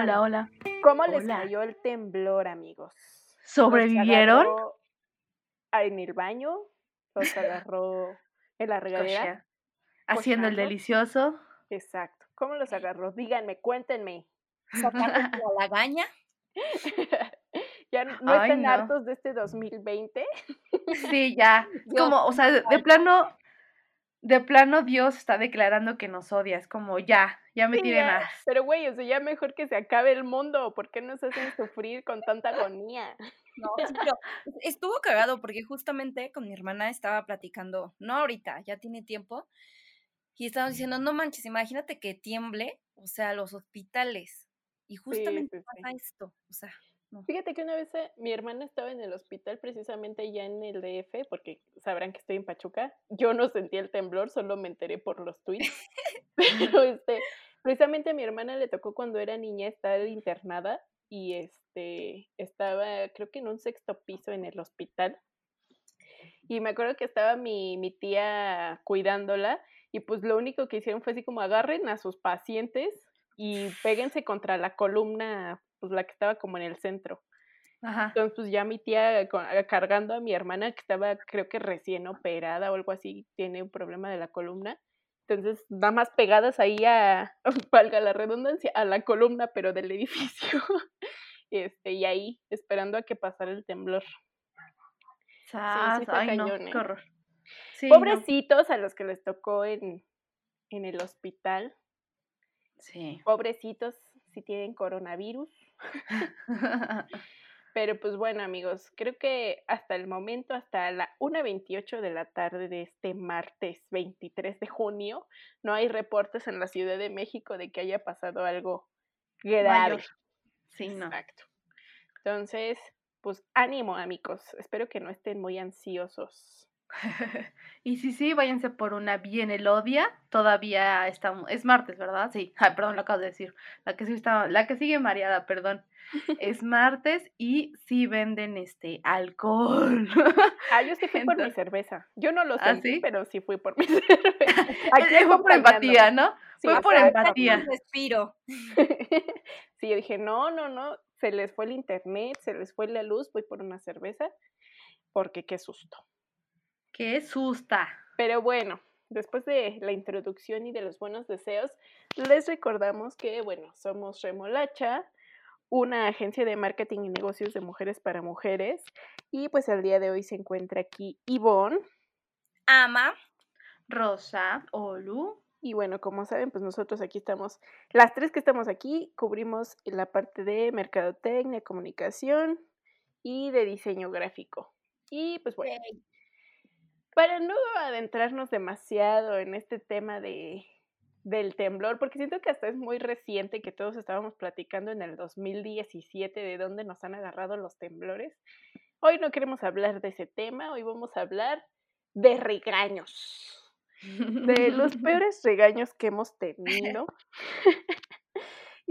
Hola, hola. ¿Cómo les cayó el temblor, amigos? ¿Los ¿Sobrevivieron? agarró en el baño? ¿Los agarró en la regadera? Haciendo el delicioso. Exacto. ¿Cómo los agarró? Díganme, cuéntenme. Sacando la lagaña. ¿Ya no no Ay, están no. hartos de este 2020? Sí, ya. Como, o sea, de, de plano, de plano Dios está declarando que nos odia. Es como, ya, ya me ya, más. Pero, güey, o sea, ya mejor que se acabe el mundo. ¿Por qué nos hacen sufrir con tanta agonía? No, sí, pero estuvo cagado porque justamente con mi hermana estaba platicando, no ahorita, ya tiene tiempo, y estábamos diciendo, no manches, imagínate que tiemble, o sea, los hospitales. Y justamente sí, pasa esto, o sea, no. Fíjate que una vez eh, mi hermana estaba en el hospital precisamente ya en el DF, porque sabrán que estoy en Pachuca. Yo no sentí el temblor, solo me enteré por los tweets. Pero este, precisamente a mi hermana le tocó cuando era niña estar internada y este estaba creo que en un sexto piso en el hospital. Y me acuerdo que estaba mi, mi tía cuidándola y pues lo único que hicieron fue así como agarren a sus pacientes y péguense contra la columna, pues la que estaba como en el centro. Ajá. Entonces, pues ya mi tía con- a- cargando a mi hermana que estaba, creo que recién operada o algo así, tiene un problema de la columna. Entonces, nada más pegadas ahí a, valga la redundancia, a la columna, pero del edificio. Este, y ahí, esperando a que pasara el temblor. Sas, está Ay, no, cañón, ¿eh? qué horror. Sí, no. Pobrecitos a los que les tocó en, en el hospital. Sí. Pobrecitos si tienen coronavirus. Pero pues bueno, amigos, creo que hasta el momento, hasta la 1.28 de la tarde de este martes 23 de junio, no hay reportes en la Ciudad de México de que haya pasado algo grave. Mayor. Sí, no. Exacto. Entonces, pues ánimo, amigos. Espero que no estén muy ansiosos. y sí, sí, váyanse por una bien elodia. Todavía estamos, es martes, ¿verdad? Sí. Ay, perdón, lo acabo de decir. La que sí está, la que sigue mareada, perdón. Es martes y sí venden este alcohol. Ah, yo sí fui por mi cerveza. Yo no lo ¿Ah, sí? pero sí fui por mi cerveza. Aquí Eh, Fue por empatía. ¿no? Sí, Fue por empatía. Un respiro. sí, yo dije, no, no, no, se les fue el internet, se les fue la luz, voy por una cerveza, porque qué susto. Qué susta. Pero bueno, después de la introducción y de los buenos deseos, les recordamos que, bueno, somos Remolacha, una agencia de marketing y negocios de mujeres para mujeres, y pues el día de hoy se encuentra aquí Ivonne, Ama. Rosa, Olu. Y bueno, como saben, pues nosotros aquí estamos, las tres que estamos aquí, cubrimos la parte de mercadotecnia, comunicación y de diseño gráfico. Y pues bueno, para no adentrarnos demasiado en este tema de, del temblor, porque siento que hasta es muy reciente que todos estábamos platicando en el 2017 de dónde nos han agarrado los temblores. Hoy no queremos hablar de ese tema, hoy vamos a hablar de regaños de los peores regaños que hemos tenido.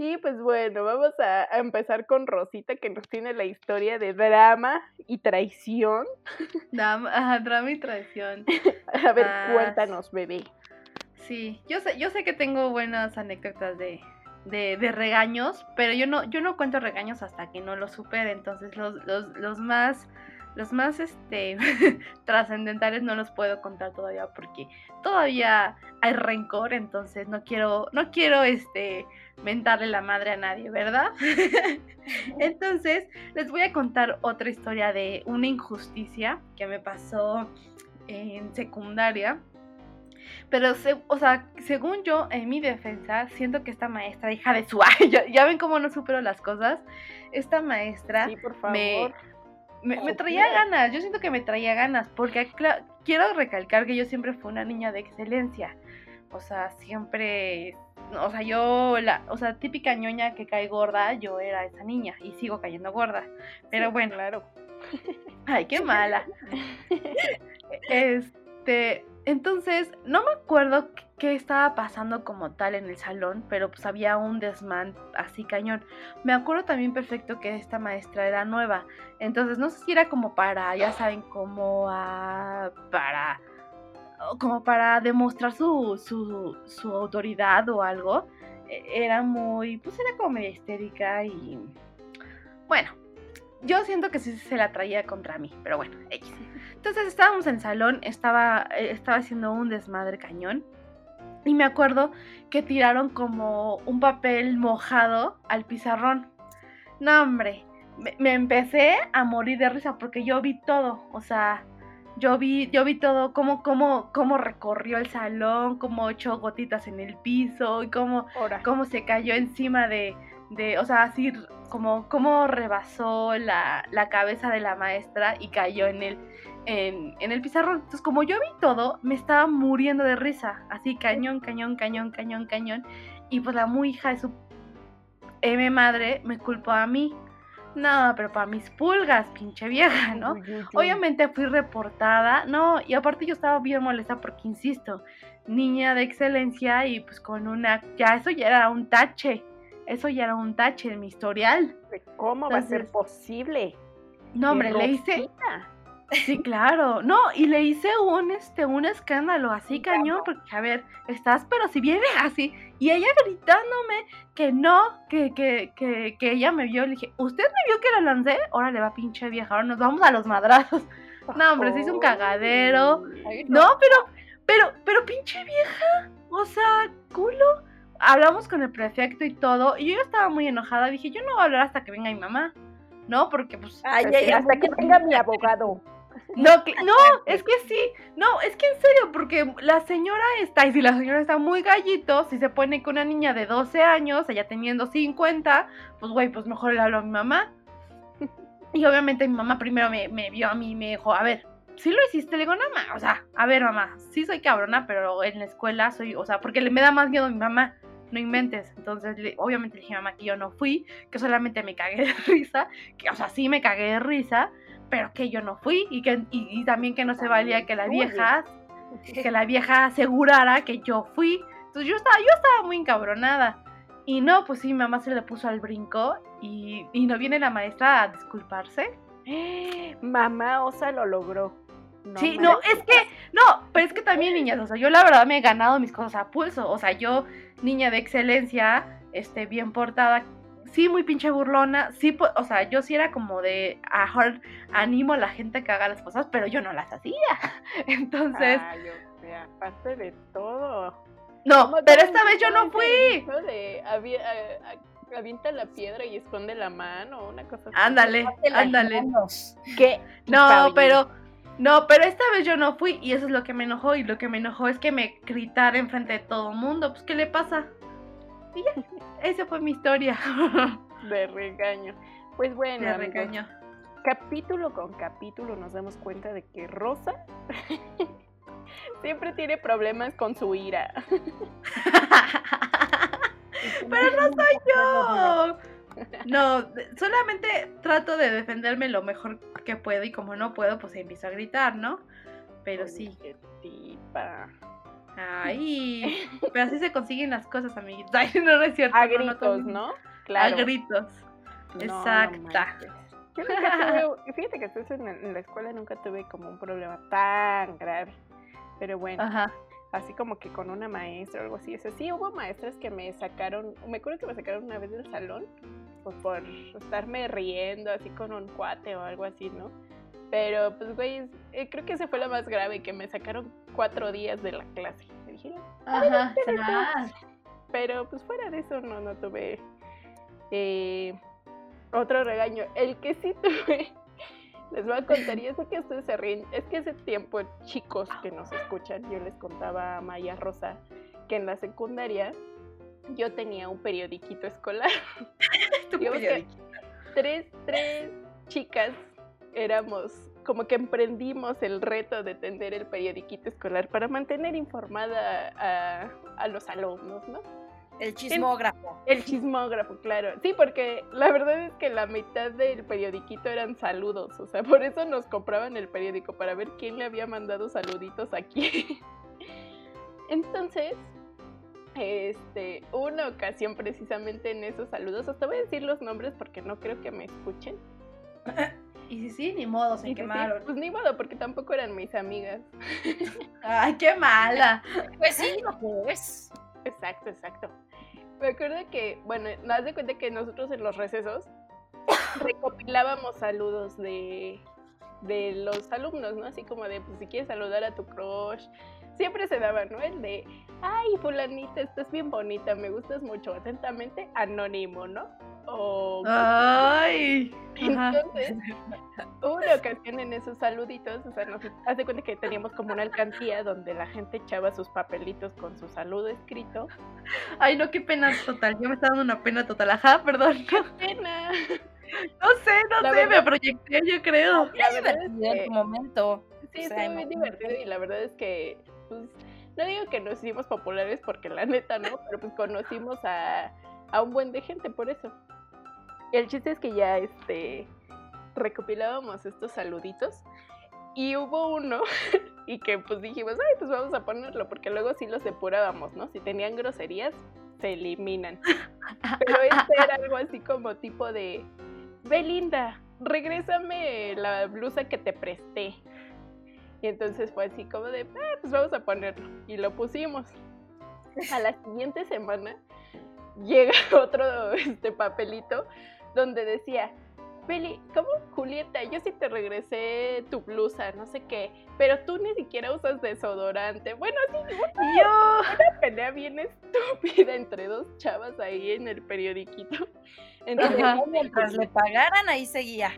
y pues bueno, vamos a, a empezar con Rosita que nos tiene la historia de drama y traición. Ajá, drama y traición. A ver, Ah, cuéntanos, bebé. Sí, yo sé, yo sé que tengo buenas anécdotas de, de, de regaños, pero yo no, yo no cuento regaños hasta que no los supere. Entonces los, los, los más, los más este trascendentales no los puedo contar todavía porque todavía hay rencor, entonces no quiero, no quiero este mentarle la madre a nadie, ¿verdad? entonces, les voy a contar otra historia de una injusticia que me pasó en secundaria. Pero, o sea, según yo, en mi defensa, siento que esta maestra, hija de su... Ya, ya ven cómo no supero las cosas. Esta maestra Sí, por favor. me, me, me traía ganas. Yo siento que me traía ganas, porque quiero recalcar que yo siempre fui una niña de excelencia. O sea, siempre... O sea, yo, la, o sea, típica ñoña que cae gorda, yo era esa niña y sigo cayendo gorda. Pero Sí, bueno, Claro. Ay, qué mala. Este, entonces, no me acuerdo qué- estaba pasando como tal en el salón, pero pues había un desmán así cañón. Me acuerdo también perfecto que esta maestra era nueva, entonces no sé si era como para, ya saben, como a, para, como para demostrar su, su, su autoridad o algo. e, era muy, pues era como media histérica y bueno, yo siento que sí se la traía contra mí, pero bueno, X. Entonces estábamos en el salón, estaba, eh, estaba haciendo un desmadre cañón. Y me acuerdo que tiraron como un papel mojado al pizarrón. No, hombre, me, empecé a morir de risa porque yo vi todo. O sea, yo vi, yo vi todo, cómo, cómo, cómo recorrió el salón, cómo echó gotitas en el piso y cómo, cómo se cayó encima de, de, o sea, así como, como rebasó la, la cabeza de la maestra y cayó en el, en, en, el pizarrón. Entonces, como yo vi todo, me estaba muriendo de risa. Así, cañón, cañón, cañón, cañón, cañón. Y pues la muy hija de su M madre me culpó a mí. No, pero para mis pulgas, pinche vieja, ¿no? Obviamente fui reportada, no, y aparte yo estaba bien molesta porque, insisto, niña de excelencia y pues con una, ya eso ya era un tache, eso ya era un tache en mi historial. ¿Cómo va a ser posible? No, hombre, le hice... Sí, claro. No, y le hice un este un escándalo así cañón, porque a ver, estás, pero si viene así, y ella gritándome que no, que, que, que, que ella me vio, le dije, ¿usted me vio que la lancé? Ahora le va pinche vieja, ahora nos vamos a los madrazos. No, hombre, se hizo un cagadero. No, pero, pero, pero pinche vieja. O sea, culo. Hablamos con el prefecto y todo, y yo estaba muy enojada. Dije, yo no voy a hablar hasta que venga mi mamá. No, porque pues. Ay, ay, hasta que venga mi abogado. No, no, es que sí, no, es que en serio, porque la señora está, y si la señora está muy gallito, si se pone con una niña de 12 años, ella teniendo 50, pues güey, pues mejor le hablo a mi mamá. Y obviamente mi mamá primero me, vio a mí y me dijo, a ver, si lo hiciste, le digo, no, mamá, o sea, a ver, mamá, sí soy cabrona, pero en la escuela soy, o sea, porque le me da más miedo a mi mamá, no inventes. Entonces, obviamente le dije a mamá que yo no fui, que solamente me cagué de risa, que, o sea, sí me cagué de risa, pero que yo no fui y que y, también que no se valía que la vieja que la vieja asegurara que yo fui. Entonces yo estaba yo estaba muy encabronada. Y no, pues sí, mi mamá se le puso al brinco y, y no viene la maestra a disculparse. Mamá Osa lo logró. sí, no, es que, no, pero es que también, niñas, o sea, yo la verdad me he ganado mis cosas a pulso. O sea, yo, niña de excelencia, este, bien portada, sí, muy pinche burlona, sí, o sea, yo sí era como de, mejor animo a la gente que haga las cosas, pero yo no las hacía. Entonces... Ay, o sea, aparte de todo. No, pero esta vez yo no fui. De, avienta la piedra y esconde la mano, una cosa así. Ándale, ándale. ¿Qué? No, pero... No, pero esta vez yo no fui y eso es lo que me enojó y lo que me enojó es que me gritara enfrente de todo el mundo. Pues, ¿qué le pasa? Y ya, esa fue mi historia. De regaño. Pues bueno, de regaño. capítulo con capítulo nos damos cuenta de que Rosa siempre tiene problemas con su ira. Pero no soy yo. No, solamente trato de defenderme lo mejor que puedo y como no puedo, pues empiezo a gritar, ¿no? Pero sí. Tipa. Ay, pero así se consiguen las cosas, amiguitos. Ay, no, es cierto. A gritos, ¿no? Claro. A gritos. Exacta. fíjate que entonces en, la escuela nunca tuve como un problema tan grave. Pero bueno, así como que con una maestra o algo así. O sí, hubo maestras que me sacaron, me acuerdo que me sacaron una vez del salón pues, por estarme riendo así con un cuate o algo así, ¿no? Pero, pues, güey, eh, creo que esa fue la más grave, que me sacaron cuatro días de la clase. Me dijeron, Ajá, Pero, pues, fuera de eso, no, no tuve eh, otro regaño. El que sí tuve, les voy a contar, y sé que ustedes se ríen, es que hace tiempo, chicos que nos escuchan, yo les contaba a Maya Rosa que en la secundaria yo tenía un periodiquito escolar. tres, tres chicas éramos como que emprendimos el reto de tener el periodiquito escolar para mantener informada a, los alumnos, ¿no? El chismógrafo. El, chismógrafo, claro. Sí, porque la verdad es que la mitad del periodiquito eran saludos, o sea, por eso nos compraban el periódico, para ver quién le había mandado saluditos aquí. Entonces, este, una ocasión precisamente en esos saludos, hasta voy a decir los nombres porque no creo que me escuchen. Y si sí, ni modo, se quemaron. pues ni modo, porque tampoco eran mis amigas. Ay, qué mala. Pues sí, no pues. Exacto, exacto. Me acuerdo que, bueno, das de cuenta que nosotros en los recesos recopilábamos saludos de, de los alumnos, ¿no? Así como de, pues si quieres saludar a tu crush, siempre se daba, ¿no? El de, ay, fulanita, estás bien bonita, me gustas mucho, atentamente, anónimo, ¿no? O... Ay. Entonces, hubo una ocasión en esos saluditos, o sea, nos hace cuenta que teníamos como una alcancía donde la gente echaba sus papelitos con su saludo escrito. Ay, no, qué pena total, yo me está dando una pena total, ajá, perdón. ¡Qué pena! No sé, no sé, me proyecté, yo creo. La verdad es que... en su momento. Sí, estuvo muy divertido y la verdad es que, pues, no digo que nos hicimos populares porque la neta, ¿no? Pero pues conocimos a, a un buen de gente por eso. El chiste es que ya, este, recopilábamos estos saluditos y hubo uno y que pues dijimos, ay, pues vamos a ponerlo, porque luego sí los depurábamos, ¿no? Si tenían groserías, se eliminan. Pero este era algo así como tipo de, Belinda, regrésame la blusa que te presté. Y entonces fue así como de, ah, pues vamos a ponerlo. Y lo pusimos. A la siguiente semana llega otro este papelito donde decía, Beli, ¿cómo Julieta? Yo sí te regresé tu blusa, no sé qué, pero tú ni siquiera usas desodorante. Bueno, sí, una, yo. Una pelea bien estúpida entre dos chavas ahí en el periodiquito. Entonces, mientras le pagaran, ahí seguía.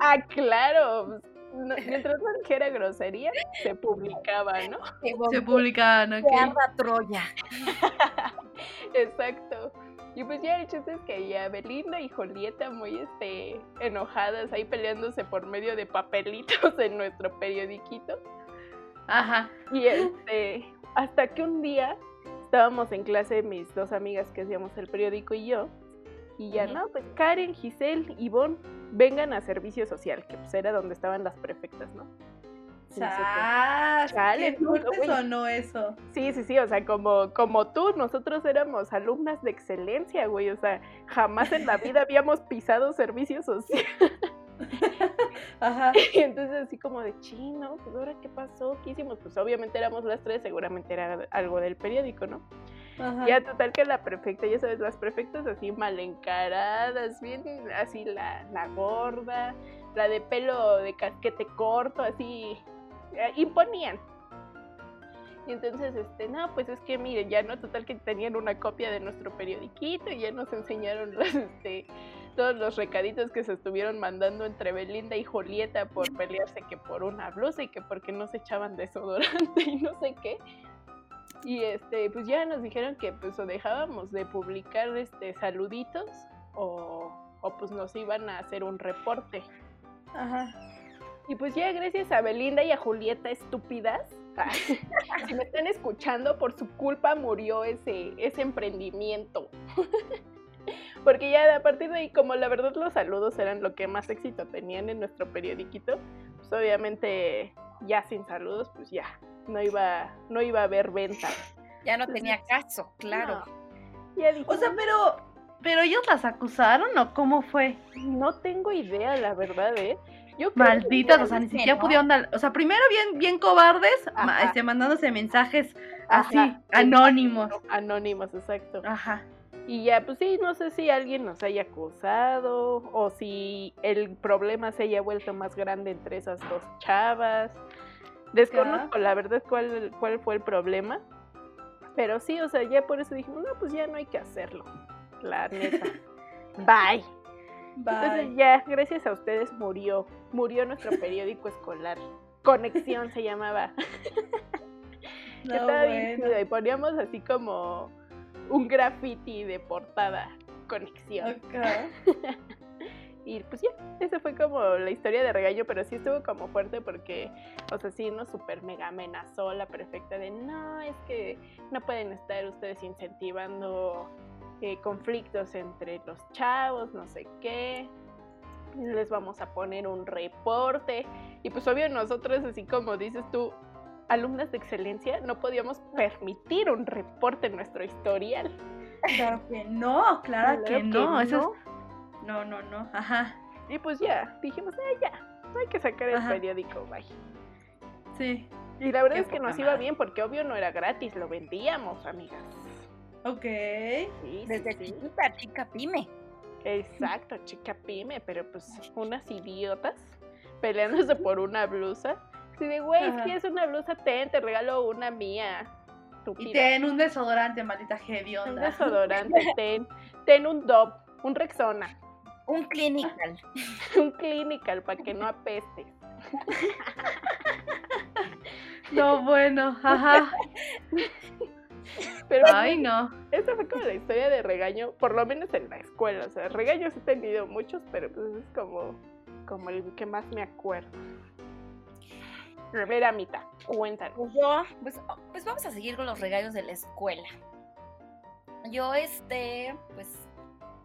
Ah, claro. mientras no dijera grosería, se publicaba, ¿no? Se publicaba, ¿no? Troya. Exacto. Y pues ya el chiste es que ya Belinda y Julieta muy este, enojadas ahí peleándose por medio de papelitos en nuestro periodiquito. Ajá. Y este, hasta que un día estábamos en clase mis dos amigas que hacíamos el periódico y yo, y ya no, pues Karen, Giselle, Ivonne, vengan a servicio social, que pues era donde estaban las prefectas, ¿no? Chale, ¿qué sonó eso? Sí, sí, sí, o sea, como, como tú, nosotros éramos alumnas de excelencia, güey, o sea, jamás en la vida habíamos pisado servicio social. Ajá. Y entonces así como de chino, pues ahora qué pasó, qué hicimos, pues obviamente éramos las tres, seguramente era algo del periódico, ¿no? Ajá. Ya total que la prefecta, ya sabes, las prefectas así mal encaradas, bien así la, la gorda, la de pelo de casquete corto, así eh, imponían. Y entonces, este, no, pues es que miren, ya no, total que tenían una copia de nuestro periodiquito y ya nos enseñaron los, este, todos los recaditos que se estuvieron mandando entre Belinda y Julieta por pelearse que por una blusa y que porque no se echaban desodorante y no sé qué. Y este, pues ya nos dijeron que pues o dejábamos de publicar este saluditos o, o pues nos iban a hacer un reporte. Ajá. Y pues ya gracias a Belinda y a Julieta estúpidas, si me están escuchando, por su culpa murió ese, ese emprendimiento. Porque ya a partir de ahí, como la verdad los saludos eran lo que más éxito tenían en nuestro periodiquito, pues obviamente ya sin saludos, pues ya no iba, no iba a haber venta. Ya no tenía caso, claro. o sea, pero, pero ellos las acusaron o cómo fue? No tengo idea, la verdad, ¿eh? Malditas, o sea, ni siquiera pudieron dar, o sea, primero bien, bien cobardes, este, mandándose mensajes así, anónimos. Anónimos, exacto. Ajá. Y ya, pues sí, no sé si alguien nos haya acusado o si el problema se haya vuelto más grande entre esas dos chavas. Desconozco la verdad cuál, cuál fue el problema. Pero sí, o sea, ya por eso dijimos, no, pues ya no hay que hacerlo. La neta. Bye. Entonces ya, gracias a ustedes murió, murió nuestro periódico escolar. Conexión se llamaba. estaba bien Y poníamos así como un graffiti de portada. Conexión. y pues ya, esa fue como la historia de regaño, pero sí estuvo como fuerte porque, o sea, sí nos super mega amenazó la perfecta de no, es que no pueden estar ustedes incentivando eh, conflictos entre los chavos, no sé qué. Les vamos a poner un reporte. Y pues obvio nosotros, así como dices tú, alumnas de excelencia, no podíamos permitir un reporte en nuestro historial. Claro que no, claro, que, no. Eso No, no, no. Ajá. Y pues ya, dijimos, ah, ya, hay que sacar el periódico, bye. Sí. Y la verdad es que nos iba bien porque obvio no era gratis, lo vendíamos, amigas. Ok. Desde chiquita, chica pyme. Exacto, chica pyme, pero pues unas idiotas peleándose por una blusa. Si de, güey, si es una blusa, ten, te regalo una mía. Y ten un desodorante, maldita hedionda. Un desodorante, ten, ten un DOP, un Rexona. Un clinical. un clinical para que no apeste. no, bueno, ajá. Pero Ay, no. Esta fue como la historia de regaño, por lo menos en la escuela. O sea, regaños he tenido muchos, pero pues es como, como el que más me acuerdo. A ver, Amita, cuéntanos. Pues yo, pues, pues vamos a seguir con los regaños de la escuela. Yo, este, pues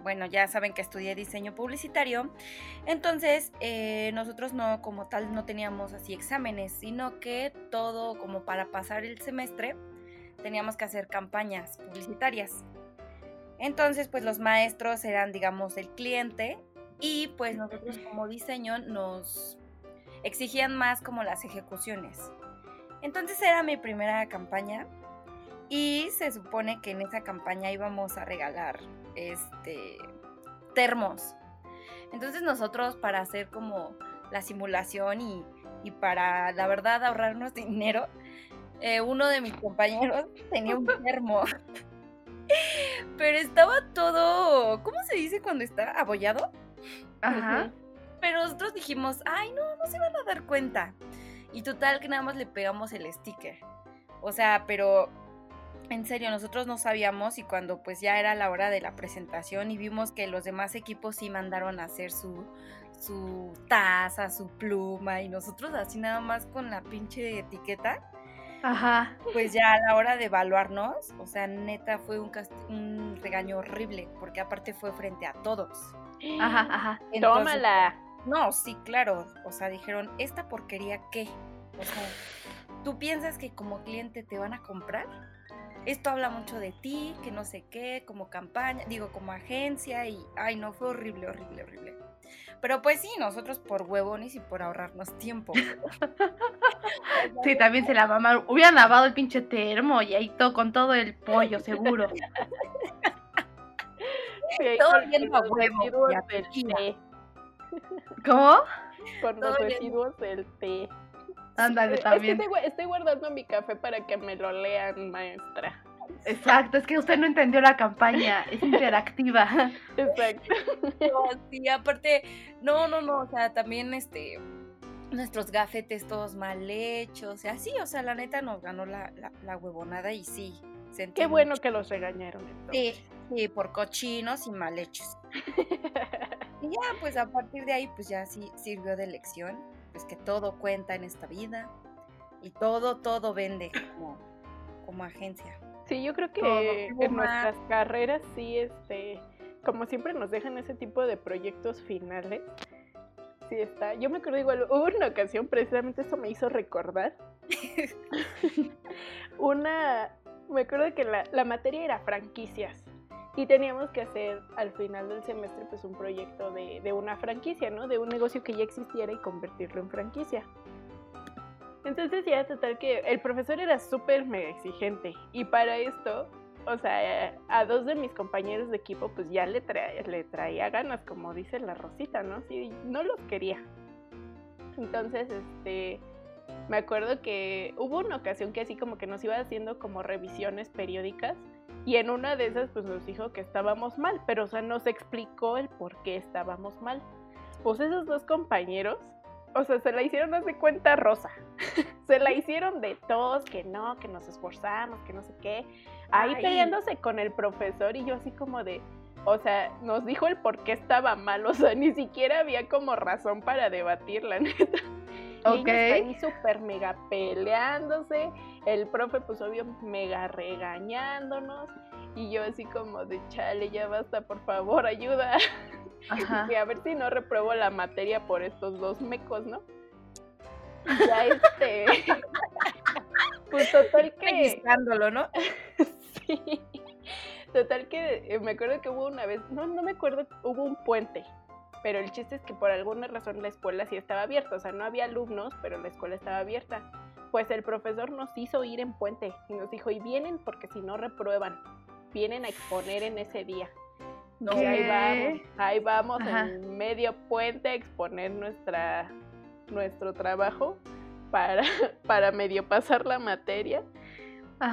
bueno, ya saben que estudié diseño publicitario, entonces eh, nosotros no como tal no teníamos así exámenes, sino que todo como para pasar el semestre teníamos que hacer campañas publicitarias. Entonces, pues los maestros eran, digamos, el cliente y pues nosotros como diseño nos exigían más como las ejecuciones. Entonces era mi primera campaña y se supone que en esa campaña íbamos a regalar este termos. Entonces nosotros para hacer como la simulación y, para la verdad ahorrarnos dinero, eh, uno de mis compañeros tenía un termo. Pero estaba todo, ¿cómo se dice cuando está abollado? Ajá. Pero nosotros dijimos, ay, no, no se van a dar cuenta. Y total que nada más le pegamos el sticker. O sea, pero en serio, nosotros no sabíamos y cuando pues ya era la hora de la presentación y vimos que los demás equipos sí mandaron a hacer su, su taza, su pluma y nosotros así nada más con la pinche etiqueta. Ajá. Pues ya a la hora de evaluarnos, o sea, neta fue un, un regaño horrible porque aparte fue frente a todos. Ajá, ajá. Tómala. No, sí, claro. O sea, dijeron, ¿esta porquería qué? O sea, ¿tú piensas que como cliente te van a comprar? esto habla mucho de ti, que no sé qué, como campaña, digo, como agencia y, ay, no, fue horrible, horrible, horrible. Pero pues sí, nosotros por huevones y por ahorrarnos tiempo. sí, también se la mamá. Hubiera lavado el pinche termo y ahí todo con todo el pollo, seguro. todo viendo a huevo. ¿Cómo? Con los residuos del té. Ándale, también. estoy, guardando mi café para que me lo lean, maestra. Exacto, es que usted no entendió la campaña, es interactiva. Exacto. sí, aparte, no, no, no, o sea, también este nuestros gafetes todos mal hechos, o sea, sí, o sea, la neta nos ganó la, la, huevonada y sí. Qué bueno que los regañaron. Sí, sí, por cochinos y mal hechos. y ya, pues a partir de ahí, pues ya sí sirvió de lección pues que todo cuenta en esta vida y todo, todo vende como, como agencia. Sí, yo creo que en nuestras carreras sí, este, como siempre nos dejan ese tipo de proyectos finales. Sí está. Yo me acuerdo igual, hubo una ocasión, precisamente eso me hizo recordar. una, me acuerdo que la, la materia era franquicias y teníamos que hacer al final del semestre pues un proyecto de, de, una franquicia, ¿no? De un negocio que ya existiera y convertirlo en franquicia. Entonces ya total que el profesor era súper mega exigente y para esto, o sea, a dos de mis compañeros de equipo pues ya le, le traía ganas, como dice la Rosita, ¿no? Sí, no los quería. Entonces, este, me acuerdo que hubo una ocasión que así como que nos iba haciendo como revisiones periódicas y en una de esas pues nos dijo que estábamos mal, pero o sea, nos explicó el por qué estábamos mal. Pues esos dos compañeros, o sea, se la hicieron hace cuenta rosa. se la hicieron de todos, que no, que nos esforzamos, que no sé qué. Ahí peleándose con el profesor y yo así como de, o sea, nos dijo el por qué estaba mal, o sea, ni siquiera había como razón para debatir, la neta. Ok. Y ahí súper mega peleándose. El profe, pues obvio, mega regañándonos. Y yo así como de chale, ya basta, por favor, ayuda. Ajá. Y a ver si no repruebo la materia por estos dos mecos, ¿no? Ya este. pues total que. ¿no? sí. Total que eh, me acuerdo que hubo una vez, no, no me acuerdo, hubo un puente pero el chiste es que por alguna razón la escuela sí estaba abierta, o sea, no había alumnos, pero la escuela estaba abierta. Pues el profesor nos hizo ir en puente y nos dijo, y vienen porque si no reprueban. vienen a exponer en ese día. Ahí vamos, ahí vamos en medio puente a exponer nuestra, nuestro trabajo para, para medio pasar la materia.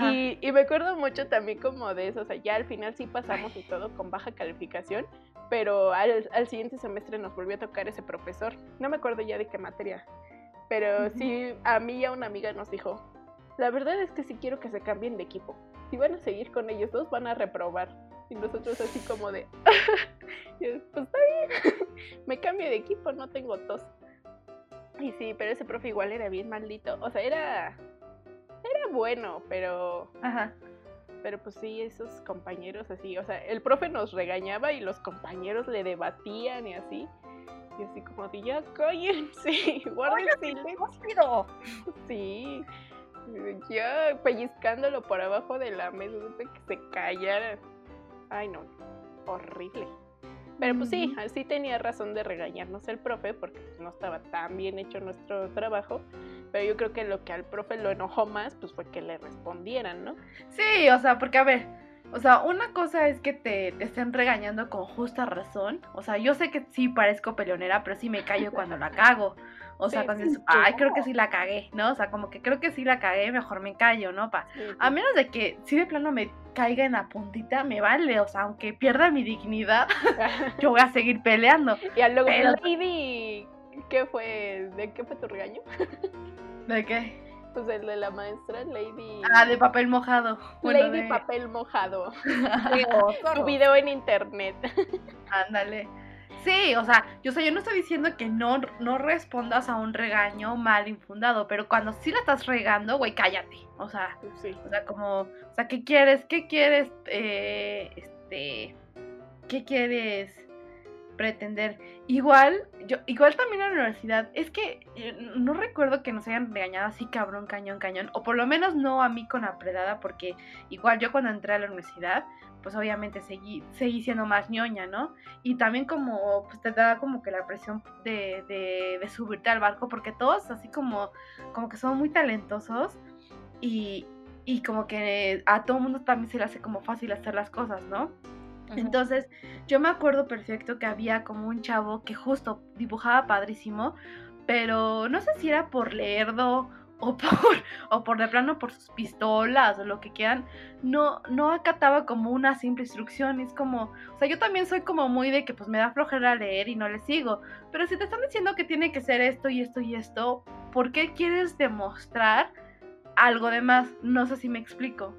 Y, y, me acuerdo mucho también como de eso, o sea, ya al final sí pasamos y todo con baja calificación, pero al, al, siguiente semestre nos volvió a tocar ese profesor. No me acuerdo ya de qué materia, pero sí, a mí y a una amiga nos dijo, la verdad es que sí quiero que se cambien de equipo. Si van a seguir con ellos dos, van a reprobar. Y nosotros así como de, pues está bien, me cambio de equipo, no tengo tos. Y sí, pero ese profe igual era bien maldito. O sea, era, era bueno, pero... Ajá. Pero pues sí, esos compañeros así, o sea, el profe nos regañaba y los compañeros le debatían y así. Y así como de, ya cállense, guarden silencio. Sí, ya pellizcándolo por abajo de la mesa, que se callara. Ay, no, horrible. Pero pues sí, así tenía razón de regañarnos el profe porque pues, no estaba tan bien hecho nuestro trabajo. Pero yo creo que lo que al profe lo enojó más pues fue que le respondieran, ¿no? Sí, o sea, porque a ver, o sea, una cosa es que te, te, estén regañando con justa razón. O sea, yo sé que sí parezco peleonera, pero sí me callo cuando la cago. O sea, cuando dices, ay, creo que sí la cagué, ¿no? O sea, como que creo que sí la cagué, mejor me callo, ¿no? Pa? A menos de que si de plano me caiga en la puntita, me vale. O sea, aunque pierda mi dignidad, yo voy a seguir peleando. Y luego, pero... Lady, ¿qué fue? ¿De qué fue tu regaño? ¿De qué? Pues el de la maestra Lady. Ah, de papel mojado. Lady Papel Mojado. tu video en internet. Ándale. Sí, o sea, yo, yo no estoy diciendo que no, no respondas a un regaño mal infundado, pero cuando sí la estás regando, güey, cállate. O sea, sí. o sea, como, o sea, ¿qué quieres? ¿Qué quieres? Eh, este, ¿qué quieres? pretender. Igual, yo, igual también en la universidad, es que eh, no recuerdo que nos hayan regañado así cabrón, cañón, cañón, o por lo menos no a mí con la predada, porque igual yo cuando entré a la universidad, pues obviamente seguí, seguí siendo más ñoña, ¿no? Y también como, pues te da como que la presión de, de, de subirte al barco, porque todos así como, como que son muy talentosos y, y como que a todo mundo también se le hace como fácil hacer las cosas, ¿no? Entonces, yo me acuerdo perfecto que había como un chavo que justo dibujaba padrísimo, pero no sé si era por leerdo o por, o por de plano por sus pistolas o lo que quieran, no, no acataba como una simple instrucción. Es como, o sea, yo también soy como muy de que pues me da flojera leer y no le sigo. Pero si te están diciendo que tiene que ser esto y esto y esto, ¿por qué quieres demostrar algo de más? No sé si me explico.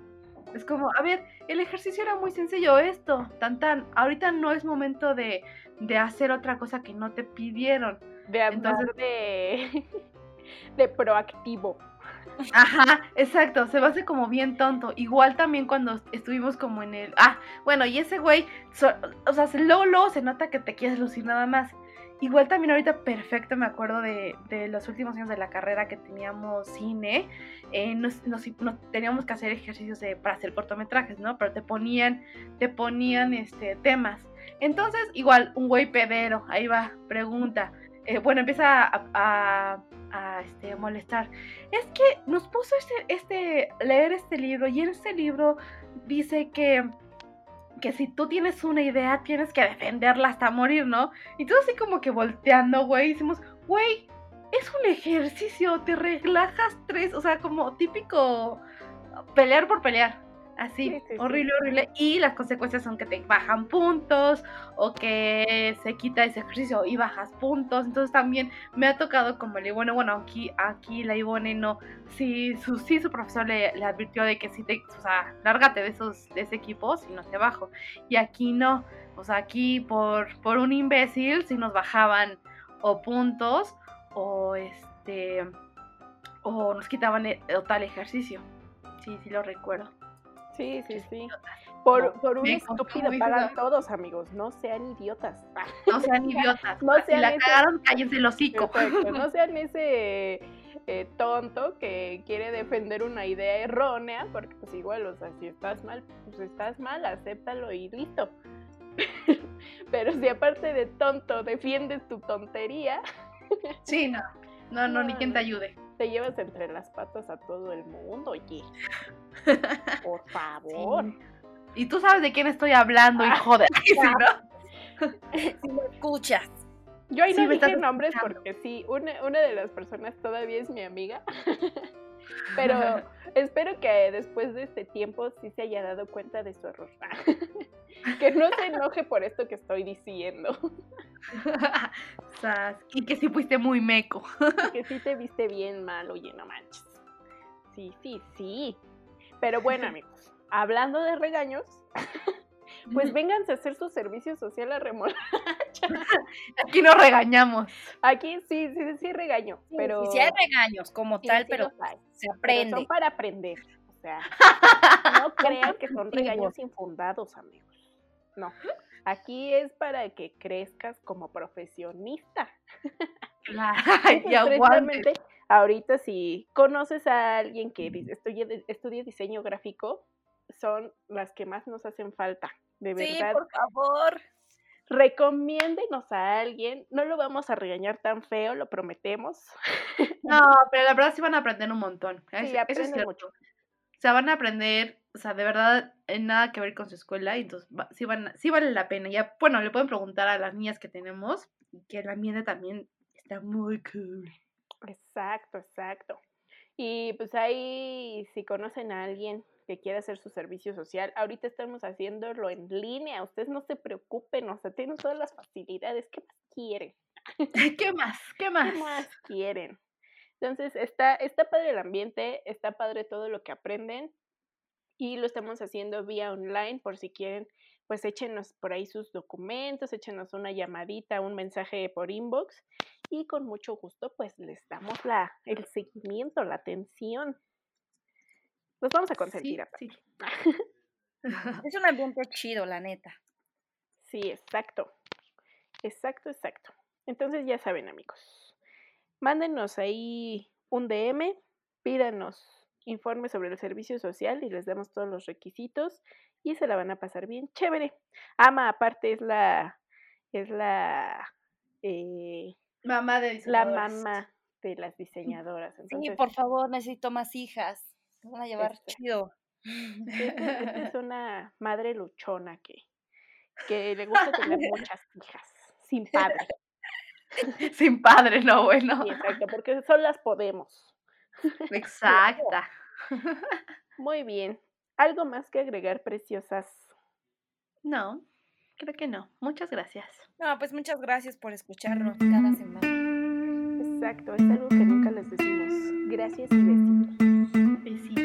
Es como, a ver, el ejercicio era muy sencillo, esto, tan tan, ahorita no es momento de, de hacer otra cosa que no te pidieron. De Entonces, de, de proactivo. Ajá, exacto, se va a hacer como bien tonto. Igual también cuando estuvimos como en el... Ah, bueno, y ese güey, o sea, luego, luego se nota que te quieres lucir nada más. Igual también ahorita perfecto me acuerdo de, los últimos años de la carrera que teníamos cine, eh, nos, teníamos que hacer ejercicios para hacer cortometrajes, ¿no? Pero te ponían, te ponían este, temas. Entonces, igual, un güey pedero, ahí va, pregunta. Eh, bueno, empieza a, este, molestar. Es que nos puso este, este, leer este libro y en este libro dice que que si tú tienes una idea, tienes que defenderla hasta morir, ¿no? Y todo así como que volteando, güey, decimos, güey, es un ejercicio, te relajas tres, o sea, como típico pelear por pelear. Así, horrible, horrible. Y las consecuencias son que te bajan puntos o que se quita ese ejercicio y bajas puntos. Entonces también me ha tocado como le bueno, bueno, aquí, aquí la Ivone no, sí, su, sí, su profesor le, le, advirtió de que si te, o sea, lárgate de esos, de ese equipo, si no te bajo. Y aquí no, o sea, aquí por, por un imbécil si nos bajaban o puntos o este, o nos quitaban el, o tal ejercicio. Sí, sí lo recuerdo. Sí, sí, sí. Por, por un estúpido pagan todos, amigos. No sean idiotas. No sean idiotas. no sean si la cagaron, cállense el hocico. No sean ese eh, tonto que quiere defender una idea errónea, porque pues igual, o sea, si estás mal, pues estás mal, acéptalo y listo. Pero si aparte de tonto defiendes tu tontería. Sí, no. No, no, ni quien te ayude te llevas entre las patas a todo el mundo, oye. Por favor. Y tú sabes de quién estoy hablando, hijo de... Si lo escuchas. Yo ahí Sí, no me dije nombres escuchando. porque sí, una, una de las personas todavía es mi amiga. Pero espero que después de este tiempo sí se haya dado cuenta de su error. que no se enoje por esto que estoy diciendo. Sas, y que sí fuiste muy meco. Que sí te viste bien mal, oye, no manches. Sí, sí, sí. Pero bueno, amigos, hablando de regaños, pues vénganse a hacer su servicio social a Remol. Aquí nos regañamos. Aquí sí, sí, sí regaño, pero... Sí, sí hay regaños como sí, tal, sí pero hay. se Pero aprende. son para aprender. O sea, no crean que son regaños infundados, amigos. No. Aquí es para que crezcas como profesionista. Claro, y ahorita si conoces a alguien que di- estudie, estudie diseño gráfico, son las que más nos hacen falta. De Sí, verdad, por favor. recomiéndenos a alguien. No lo vamos a regañar tan feo, lo prometemos. No, pero la verdad sí van a aprender un montón. Sí, Eso- eso es aprenden mucho. O sea, van a aprender, o sea, de verdad, en nada que ver con su escuela, y entonces va- sí, van, sí vale la pena. Ya, bueno, le pueden preguntar a las niñas que tenemos, que el ambiente también está muy cool. Exacto, exacto. Y pues ahí, si conocen a alguien que quiera hacer su servicio social, ahorita estamos haciéndolo en línea. Ustedes no se preocupen, o sea, tienen todas las facilidades. ¿Qué más quieren? ¿Qué más? ¿Qué más? ¿Qué más quieren? Entonces, está, está padre el ambiente, está padre todo lo que aprenden y lo estamos haciendo vía online por si quieren, pues échenos por ahí sus documentos, échenos una llamadita, un mensaje por inbox y con mucho gusto pues les damos la, el seguimiento, la atención. Los vamos a consentir. Sí, sí. Es un ambiente chido, la neta. Sí, exacto. Exacto, exacto. Entonces ya saben, amigos. Mándenos ahí un DM, pídanos informes sobre el servicio social y les damos todos los requisitos y se la van a pasar bien chévere. Ama, aparte, es la es la eh, Mamá de la mamá de las diseñadoras. Sí, Entonces, por favor, necesito más hijas. Se van a llevar chido. esta- esta es una madre luchona que, que le gusta tener muchas hijas, sin padre. Sin padre, no, bueno. Sí, exacto, porque solas podemos. Exacta. Muy bien. ¿Algo más que agregar, preciosas? No, creo que no. Muchas gracias. No, pues muchas gracias por escucharnos cada semana. Exacto, es algo que nunca les decimos. Gracias y besitos.